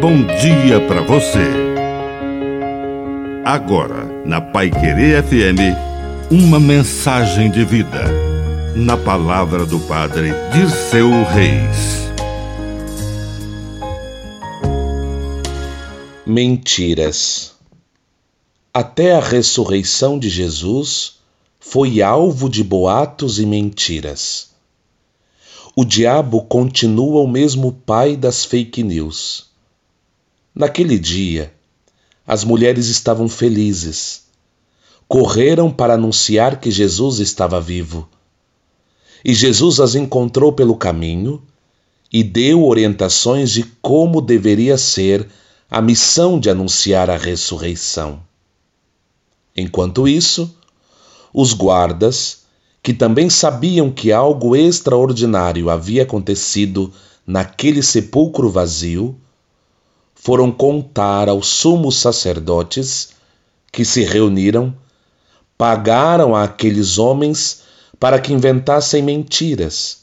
bom dia para você. Agora, na Pai Querer FM, uma mensagem de vida. Na palavra do Padre Dirceu Reis. Mentiras. Até a ressurreição de Jesus foi alvo de boatos e mentiras. O diabo continua o mesmo pai das fake news. Naquele dia, as mulheres estavam felizes. Correram para anunciar que Jesus estava vivo. E Jesus as encontrou pelo caminho e deu orientações de como deveria ser a missão de anunciar a ressurreição. Enquanto isso, os guardas, que também sabiam que algo extraordinário havia acontecido naquele sepulcro vazio, foram contar aos sumos sacerdotes que se reuniram, pagaram àqueles homens para que inventassem mentiras,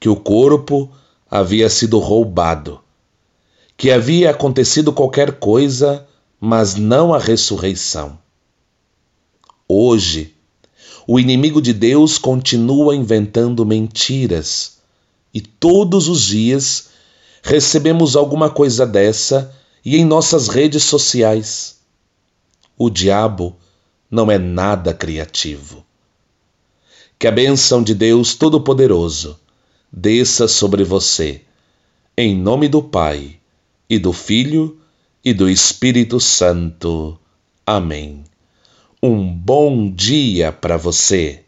que o corpo havia sido roubado, que havia acontecido qualquer coisa, mas não a ressurreição. Hoje, o inimigo de Deus continua inventando mentiras e todos os dias recebemos alguma coisa dessa e em nossas redes sociais. O diabo não é nada criativo. Que a bênção de Deus Todo-Poderoso desça sobre você, em nome do Pai, e do Filho, e do Espírito Santo. Amém. Um bom dia para você.